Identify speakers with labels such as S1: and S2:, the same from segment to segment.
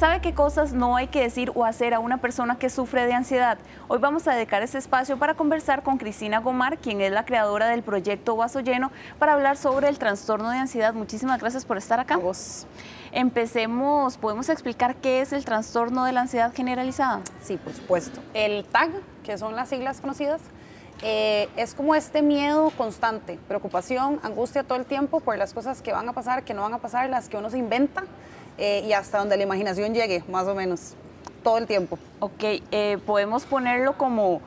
S1: ¿Sabe qué cosas no hay que decir o hacer a una persona que sufre de ansiedad? Hoy vamos a dedicar este espacio para conversar con Cristina Gomar, quien es la creadora del proyecto Vaso Lleno, para hablar sobre el trastorno de ansiedad. Muchísimas gracias por estar acá.
S2: Vos.
S1: Empecemos, ¿podemos explicar qué es el trastorno de la ansiedad generalizada?
S2: Sí, por supuesto. El TAG, que son las siglas conocidas, eh, es como este miedo constante, preocupación, angustia todo el tiempo por las cosas que van a pasar, que no van a pasar, las que uno se inventa eh, y hasta donde la imaginación llegue, más o menos, todo el tiempo.
S1: Ok, eh, podemos ponerlo como...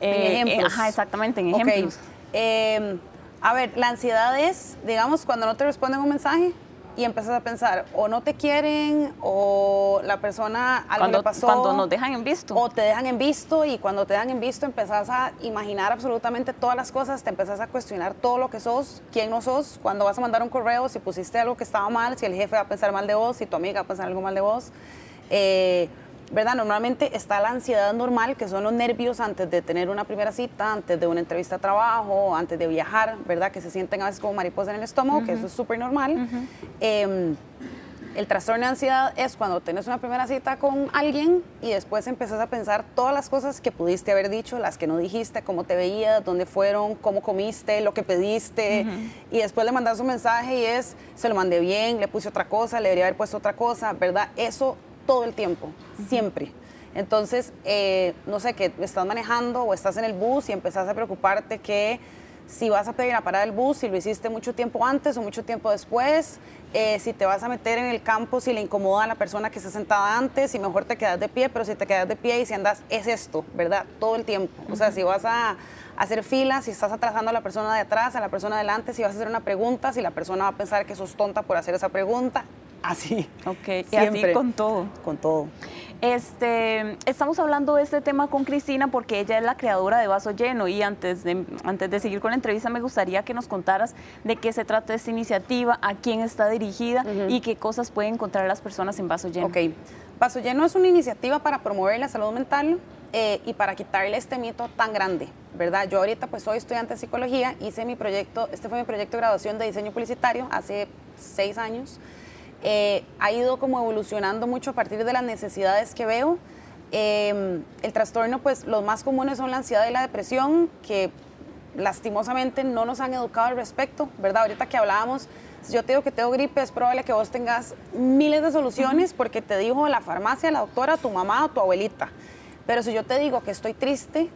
S2: en ejemplos.
S1: ajá, exactamente, en ejemplos.
S2: Okay. a ver, la ansiedad es, digamos, cuando no te responden un mensaje, y empiezas a pensar, o no te quieren, o la persona algo
S1: cuando,
S2: le pasó.
S1: Cuando nos dejan en visto.
S2: O te dejan en visto, y cuando te dejan en visto empezás a imaginar absolutamente todas las cosas, te empezás a cuestionar todo lo que sos, quién no sos, cuando vas a mandar un correo, si pusiste algo que estaba mal, si el jefe va a pensar mal de vos, si tu amiga va a pensar algo mal de vos. Eh, ¿verdad? Normalmente está la ansiedad normal, que son los nervios antes de tener una primera cita, antes de una entrevista de trabajo, antes de viajar, ¿verdad? Que se sienten a veces como mariposas en el estómago, que eso es súper normal. Em, el trastorno de ansiedad es cuando tienes una primera cita con alguien y después empezás a pensar todas las cosas que pudiste haber dicho, las que no dijiste, cómo te veías, dónde fueron, cómo comiste, lo que pediste. Y después le mandas un mensaje y es, se lo mandé bien, le puse otra cosa, le debería haber puesto otra cosa, ¿verdad? Eso todo el tiempo, siempre. Entonces, eh, no sé, que estás manejando o estás en el bus y empezás a preocuparte que si vas a pedir la parada del bus, si lo hiciste mucho tiempo antes o mucho tiempo después, eh, si te vas a meter en el campo, si le incomoda a la persona que está sentada antes, si mejor te quedas de pie, pero si te quedas de pie y si andas, es esto, ¿verdad? Todo el tiempo. O sea, si vas a hacer filas, si estás atrasando a la persona de atrás, a la persona de adelante, si vas a hacer una pregunta, si la persona va a pensar que sos tonta por hacer esa pregunta, así.
S1: Ok, y así con todo.
S2: Con todo.
S1: Este, estamos hablando de este tema con Cristina porque ella es la creadora de Vaso Lleno y antes de, antes de seguir con la entrevista me gustaría que nos contaras de qué se trata esta iniciativa, a quién está dirigida y qué cosas pueden encontrar las personas en Vaso Lleno.
S2: Ok, Vaso Lleno es una iniciativa para promover la salud mental eh, y para quitarle este mito tan grande, ¿verdad? Yo ahorita pues soy estudiante de psicología, hice mi proyecto, este fue mi proyecto de graduación de diseño publicitario hace seis años. Eh, ha ido como evolucionando mucho a partir de las necesidades que veo. Em, el trastorno, pues los más comunes son la ansiedad y la depresión, que lastimosamente no nos han educado al respecto, ¿verdad? Ahorita que hablábamos, si yo te digo que tengo gripe, es probable que vos tengas miles de soluciones porque te dijo la farmacia, la doctora, tu mamá o tu abuelita. Pero si yo te digo que estoy triste,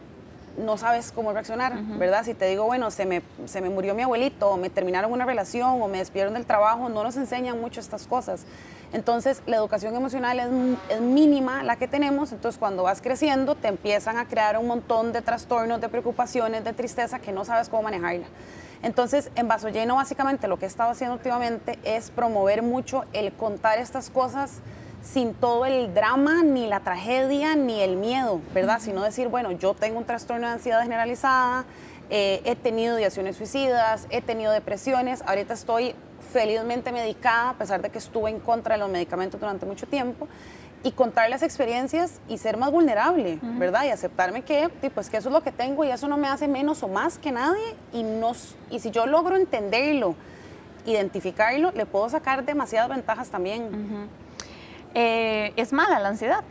S2: no sabes cómo reaccionar, ¿verdad? Si te digo, bueno, se me, se me murió mi abuelito, o me terminaron una relación, o me despidieron del trabajo, no nos enseñan mucho estas cosas. Entonces, la educación emocional es, es, mínima la que tenemos, entonces cuando vas creciendo te empiezan a crear un montón de trastornos, de preocupaciones, de tristeza que no sabes cómo manejarla. Entonces, en Vaso Lleno, básicamente lo que he estado haciendo últimamente es promover mucho el contar estas cosas sin todo el drama, ni la tragedia, ni el miedo, ¿verdad? Sino decir, bueno, yo tengo un trastorno de ansiedad generalizada, eh, he tenido ideaciones suicidas, he tenido depresiones, ahorita estoy felizmente medicada, a pesar de que estuve en contra de los medicamentos durante mucho tiempo, y contar las experiencias y ser más vulnerable, ¿verdad? Y aceptarme que, pues, que eso es lo que tengo y eso no me hace menos o más que nadie, y, nos, y si yo logro entenderlo, identificarlo, le puedo sacar demasiadas ventajas también.
S1: Eh, ¿Es mala la ansiedad?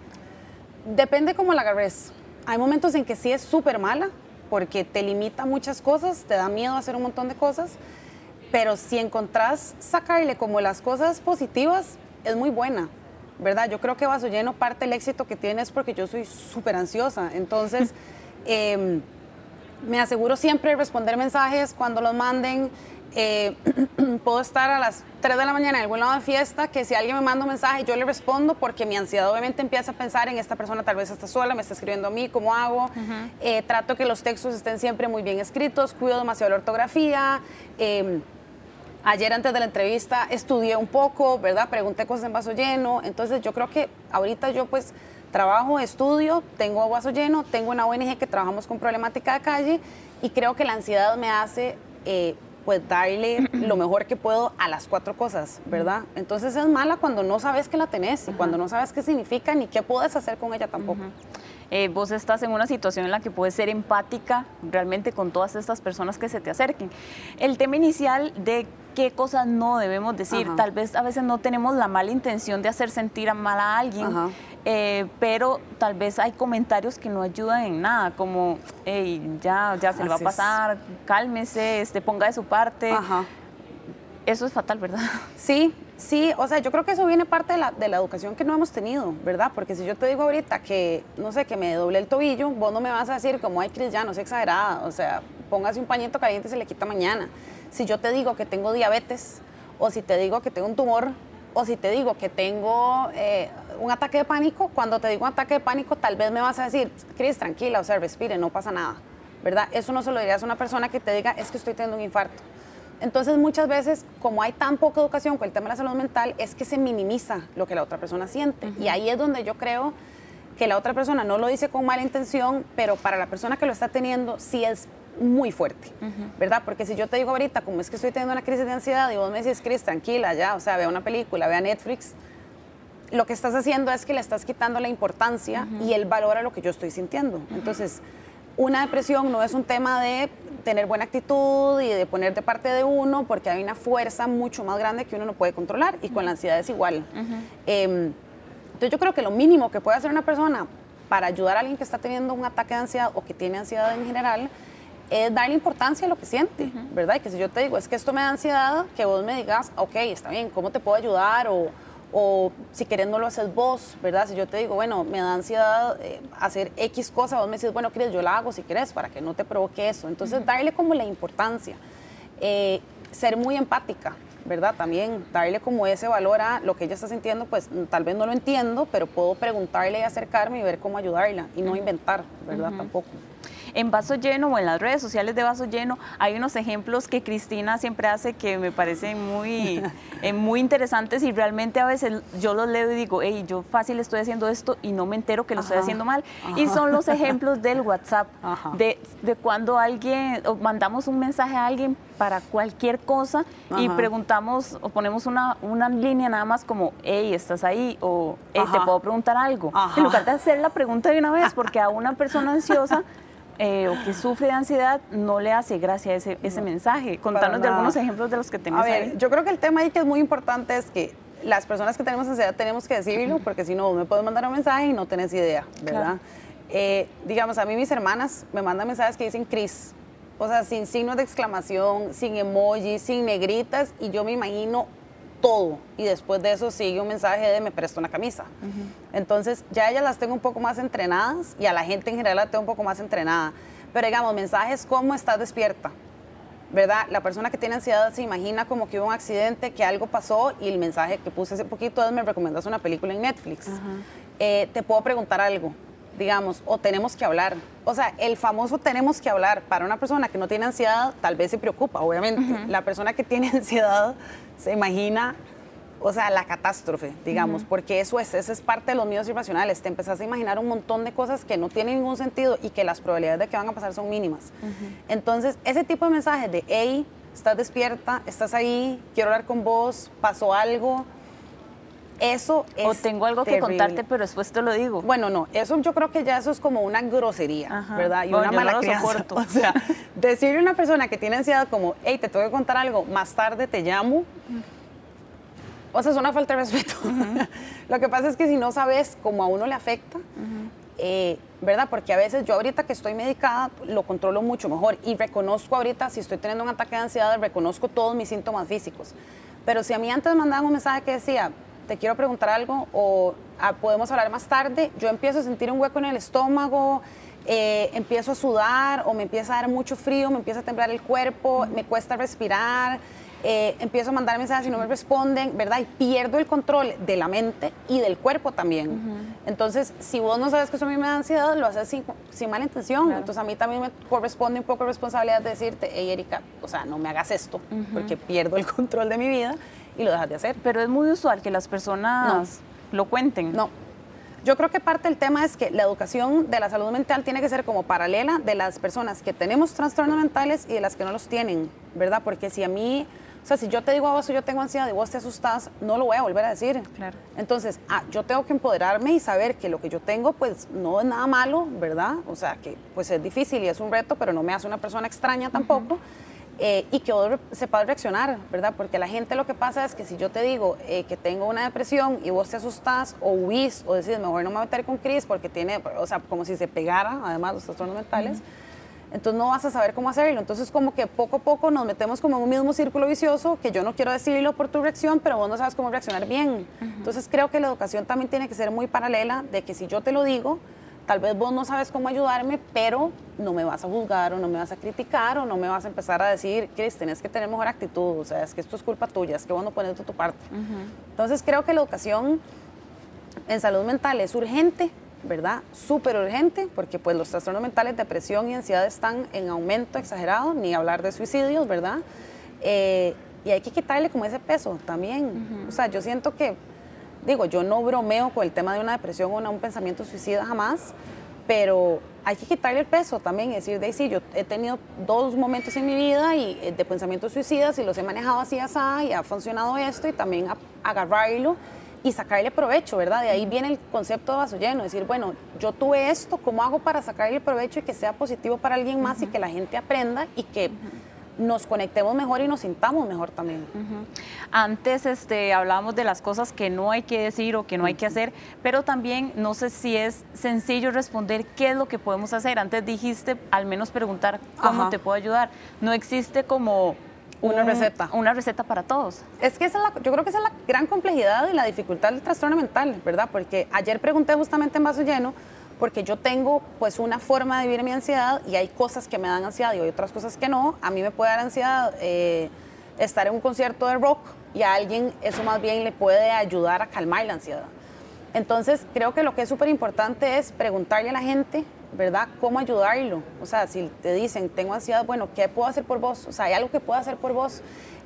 S2: Depende cómo la agarres. Hay momentos en que sí es súper mala, porque te limita muchas cosas, te da miedo hacer un montón de cosas, pero si encontrás sacarle como las cosas positivas, es muy buena, ¿verdad? Yo creo que Vaso Lleno parte del éxito que tienes porque yo soy súper ansiosa, entonces em, me aseguro siempre de responder mensajes cuando los manden, eh, puedo estar a las 3 de la mañana en algún lado de fiesta, que si alguien me manda un mensaje, yo le respondo porque mi ansiedad obviamente empieza a pensar en esta persona tal vez está sola, me está escribiendo a mí, ¿cómo hago? Eh, trato que los textos estén siempre muy bien escritos, cuido demasiado la ortografía. Em, ayer antes de la entrevista estudié un poco, ¿verdad? Pregunté cosas en vaso lleno, entonces yo creo que ahorita yo pues trabajo, estudio, tengo vaso lleno, tengo una ONG que trabajamos con problemática de calle y creo que la ansiedad me hace... Eh, pues darle lo mejor que puedo a las cuatro cosas, ¿verdad? Entonces es mala cuando no sabes que la tenés y cuando no sabes qué significa ni qué puedes hacer con ella tampoco.
S1: Eh, vos estás en una situación en la que puedes ser empática realmente con todas estas personas que se te acerquen. El tema inicial de qué cosas no debemos decir. Tal vez a veces no tenemos la mala intención de hacer sentir mal a alguien, eh, pero tal vez hay comentarios que no ayudan en nada, como, hey, ya, ya se le va a pasar, cálmese, este, ponga de su parte. Eso es fatal, ¿verdad?
S2: Sí, sí, o sea, yo creo que eso viene parte de la, de la, educación que no hemos tenido, ¿verdad? Porque si yo te digo ahorita que, no sé, que me doble el tobillo, vos no me vas a decir como, ay, Cris, ya, no sé exagerada, o sea, póngase un pañito caliente y se le quita mañana. Si yo te digo que tengo diabetes, o si te digo que tengo un tumor, o si te digo que tengo eh, un ataque de pánico, cuando te digo un ataque de pánico, tal vez me vas a decir, Cris, tranquila, o sea, respire, no pasa nada, ¿verdad? Eso no se lo dirías a una persona que te diga, es que estoy teniendo un infarto. Entonces, muchas veces, como hay tan poca educación con el tema de la salud mental, es que se minimiza lo que la otra persona siente. Y ahí es donde yo creo que la otra persona no lo dice con mala intención, pero para la persona que lo está teniendo sí es muy fuerte, ¿verdad? Porque si yo te digo ahorita, como es que estoy teniendo una crisis de ansiedad y vos me dices, Cris, tranquila, ya, o sea, vea una película, vea Netflix, lo que estás haciendo es que le estás quitando la importancia y el valor a lo que yo estoy sintiendo. Entonces, una depresión no es un tema de tener buena actitud y de poner de parte de uno, porque hay una fuerza mucho más grande que uno no puede controlar y con la ansiedad es igual. Em, entonces yo creo que lo mínimo que puede hacer una persona para ayudar a alguien que está teniendo un ataque de ansiedad o que tiene ansiedad en general es darle importancia a lo que siente, ¿verdad? Y que si yo te digo, es que esto me da ansiedad, que vos me digas, ok, está bien, ¿cómo te puedo ayudar? O, o si querés no lo haces vos, ¿verdad? Si yo te digo, bueno, me da ansiedad eh, hacer X cosa, vos me dices, bueno, quieres, yo la hago si quieres para que no te provoque eso. Entonces, darle como la importancia, eh, ser muy empática, ¿verdad? También darle como ese valor a lo que ella está sintiendo, pues tal vez no lo entiendo, pero puedo preguntarle y acercarme y ver cómo ayudarla y no inventar, ¿verdad? Tampoco
S1: en Vaso Lleno o en las redes sociales de Vaso Lleno hay unos ejemplos que Cristina siempre hace que me parecen muy, eh, muy interesantes y realmente a veces yo los leo y digo, hey, yo fácil estoy haciendo esto y no me entero que lo estoy haciendo mal. Y son los ejemplos del WhatsApp, de, de, cuando alguien, o mandamos un mensaje a alguien para cualquier cosa y preguntamos o ponemos una, una línea nada más como, hey, ¿estás ahí? O, hey, ¿te puedo preguntar algo? En lugar de hacer la pregunta de una vez, porque a una persona ansiosa eh, o que sufre de ansiedad no le hace gracia ese, ese mensaje. Contanos de algunos ejemplos de los que tenemos
S2: A ver, Yo creo que el tema ahí que es muy importante es que las personas que tenemos ansiedad tenemos que decirlo, porque si no, me puedes mandar un mensaje y no tenés idea, ¿verdad? Eh, digamos, a mí mis hermanas me mandan mensajes que dicen Cris, o sea, sin signos de exclamación, sin emojis, sin negritas, y yo me imagino todo. Y después de eso sigue un mensaje de me presto una camisa. Entonces ya ellas las tengo un poco más entrenadas y a la gente en general la tengo un poco más entrenada. Pero digamos, mensajes como estás despierta. ¿Verdad? La persona que tiene ansiedad se imagina como que hubo un accidente, que algo pasó y el mensaje que puse hace poquito es me recomendas una película en Netflix. Eh, te puedo preguntar algo, digamos, o tenemos que hablar. O sea, el famoso tenemos que hablar para una persona que no tiene ansiedad, tal vez se preocupa, obviamente. La persona que tiene ansiedad se imagina, o sea, la catástrofe, digamos, porque eso es, eso es parte de los miedos irracionales. Te empezás a imaginar un montón de cosas que no tienen ningún sentido y que las probabilidades de que van a pasar son mínimas. Entonces, ese tipo de mensajes de, hey, estás despierta, estás ahí, quiero hablar con vos, pasó algo, eso es
S1: O tengo algo que contarte, pero después te lo digo.
S2: Bueno, no, eso yo creo que ya eso es como una grosería, ¿verdad? Y una mala crianza. O sea, decirle a una persona que tiene ansiedad como, hey, te tengo que contar algo, más tarde te llamo. O sea, es una falta de respeto. lo que pasa es que si no sabes cómo a uno le afecta, eh, ¿verdad? Porque a veces yo ahorita que estoy medicada lo controlo mucho mejor y reconozco ahorita, si estoy teniendo un ataque de ansiedad, reconozco todos mis síntomas físicos. Pero si a mí antes mandaban un mensaje que decía, te quiero preguntar algo o ah, podemos hablar más tarde, yo empiezo a sentir un hueco en el estómago, eh, empiezo a sudar o me empieza a dar mucho frío, me empieza a temblar el cuerpo, me cuesta respirar, eh, empiezo a mandar mensajes y no me responden, ¿verdad? Y pierdo el control de la mente y del cuerpo también. Entonces, si vos no sabes que eso a mí me da ansiedad, lo haces sin, sin mala intención. Entonces, a mí también me corresponde un poco responsabilidad de decirte, hey, Erika, o sea, no me hagas esto, porque pierdo el control de mi vida y lo dejas de hacer.
S1: Pero es muy usual que las personas lo cuenten.
S2: No. Yo creo que parte del tema es que la educación de la salud mental tiene que ser como paralela de las personas que tenemos trastornos mentales y de las que no los tienen, ¿verdad? Porque si a mí, o sea, si yo te digo a vos yo tengo ansiedad y vos te asustás, no lo voy a volver a decir.
S1: Claro.
S2: Entonces, ah, yo tengo que empoderarme y saber que lo que yo tengo, pues no es nada malo, ¿verdad? O sea, que pues es difícil y es un reto, pero no me hace una persona extraña tampoco. Eh, y que vos sepas reaccionar, ¿verdad? Porque la gente lo que pasa es que si yo te digo eh, que tengo una depresión y vos te asustás o huís o decís, mejor no me voy a meter con Cris porque tiene, o sea, como si se pegara, además, los trastornos mentales, entonces no vas a saber cómo hacerlo. Entonces como que poco a poco nos metemos como en un mismo círculo vicioso, que yo no quiero decirlo por tu reacción, pero vos no sabes cómo reaccionar bien. Entonces creo que la educación también tiene que ser muy paralela de que si yo te lo digo, tal vez vos no sabes cómo ayudarme, pero no me vas a juzgar o no me vas a criticar o no me vas a empezar a decir, Cris, tenés que tener mejor actitud, o sea, es que esto es culpa tuya, es que vos no pones de tu parte. Entonces creo que la educación en salud mental es urgente, ¿verdad? Súper urgente, porque pues los trastornos mentales, depresión y ansiedad están en aumento exagerado, ni hablar de suicidios, ¿verdad? Eh, y hay que quitarle como ese peso también. O sea, yo siento que digo, yo no bromeo con el tema de una depresión o un pensamiento suicida jamás, pero hay que quitarle el peso también, es decir, de sí, yo he tenido dos momentos en mi vida y, eh, de pensamientos suicidas y los he manejado así, así, y ha funcionado esto y también agarrarlo y sacarle provecho, ¿verdad? De ahí viene el concepto de vaso lleno, decir, bueno, yo tuve esto, ¿cómo hago para sacarle provecho y que sea positivo para alguien más y que la gente aprenda y que nos conectemos mejor y nos sintamos mejor también.
S1: Antes este, hablábamos de las cosas que no hay que decir o que no hay que hacer, pero también no sé si es sencillo responder qué es lo que podemos hacer. Antes dijiste al menos preguntar cómo te puedo ayudar. No existe como
S2: una receta.
S1: Una receta para todos.
S2: Es que esa es yo creo que esa es la gran complejidad y la dificultad del trastorno mental, ¿verdad? Porque ayer pregunté justamente en vaso lleno porque yo tengo pues una forma de vivir mi ansiedad y hay cosas que me dan ansiedad y hay otras cosas que no. A mí me puede dar ansiedad eh, estar en un concierto de rock y a alguien eso más bien le puede ayudar a calmar la ansiedad. Entonces creo que lo que es súper importante es preguntarle a la gente, ¿verdad? ¿Cómo ayudarlo? O sea, si te dicen, tengo ansiedad, bueno, ¿qué puedo hacer por vos? O sea, ¿hay algo que puedo hacer por vos?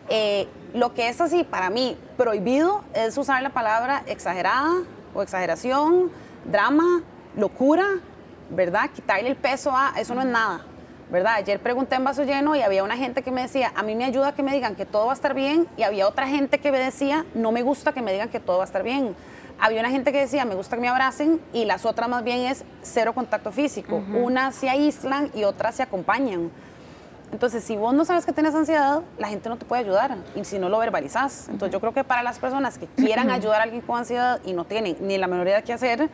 S2: Eh, lo que es así para mí prohibido es usar la palabra exagerada o exageración, drama, locura, ¿verdad? Quitarle el peso a, eso no es nada, ¿verdad? Ayer pregunté en vaso lleno y había una gente que me decía, a mí me ayuda que me digan que todo va a estar bien, y había otra gente que me decía, no me gusta que me digan que todo va a estar bien. Había una gente que decía, me gusta que me abracen, y las otras más bien es cero contacto físico. Unas se aíslan y otras se acompañan. Entonces, si vos no sabes que tienes ansiedad, la gente no te puede ayudar, y si no lo verbalizás. Entonces, yo creo que para las personas que quieran ayudar a alguien con ansiedad y no tienen ni la menor idea de qué hacer,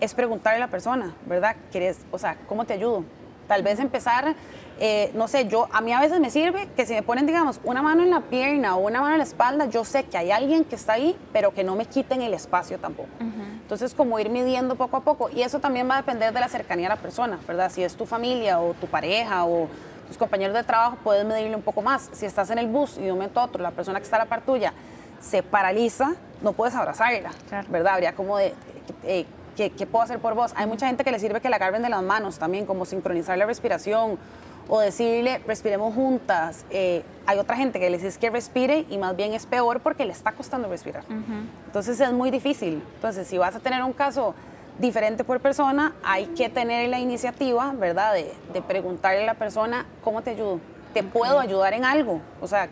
S2: es preguntarle a la persona, ¿verdad? ¿Quieres, o sea, ¿cómo te ayudo? Tal vez empezar, eh, no sé, yo, a mí a veces me sirve que si me ponen, digamos, una mano en la pierna o una mano en la espalda, yo sé que hay alguien que está ahí, pero que no me quiten el espacio tampoco. Entonces, como ir midiendo poco a poco. Y eso también va a depender de la cercanía a la persona, ¿verdad? Si es tu familia o tu pareja o tus compañeros de trabajo, puedes medirle un poco más. Si estás en el bus y de un momento a otro la persona que está a la par tuya se paraliza, no puedes abrazarla, ¿verdad? Habría como de... Eh, ¿qué, puedo hacer por vos? Hay mucha gente que le sirve que la agarren de las manos también, como sincronizar la respiración o decirle, respiremos juntas. Eh, hay otra gente que le dice que respire y más bien es peor porque le está costando respirar. Entonces es muy difícil. Entonces, si vas a tener un caso diferente por persona, hay que tener la iniciativa, ¿verdad? De, preguntarle a la persona, ¿cómo te ayudo? ¿Te puedo ayudar en algo? O sea,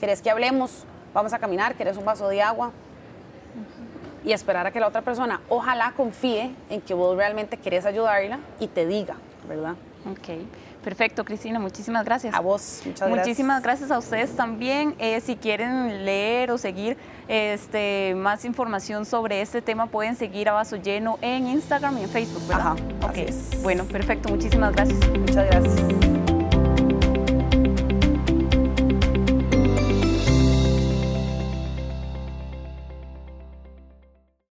S2: ¿querés que hablemos? Vamos a caminar, ¿querés un vaso de agua? Y esperar a que la otra persona ojalá confíe en que vos realmente querés ayudarla y te diga, ¿verdad?
S1: Ok. Perfecto, Cristina, muchísimas gracias.
S2: A vos, muchas gracias.
S1: Muchísimas gracias a ustedes también. Eh, si quieren leer o seguir este, más información sobre este tema, pueden seguir a Vaso Lleno en Instagram y en Facebook, ¿verdad?
S2: Ajá,
S1: ok. Bueno, perfecto, muchísimas gracias.
S2: Muchas gracias.